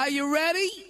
Are you ready?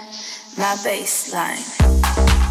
my baseline.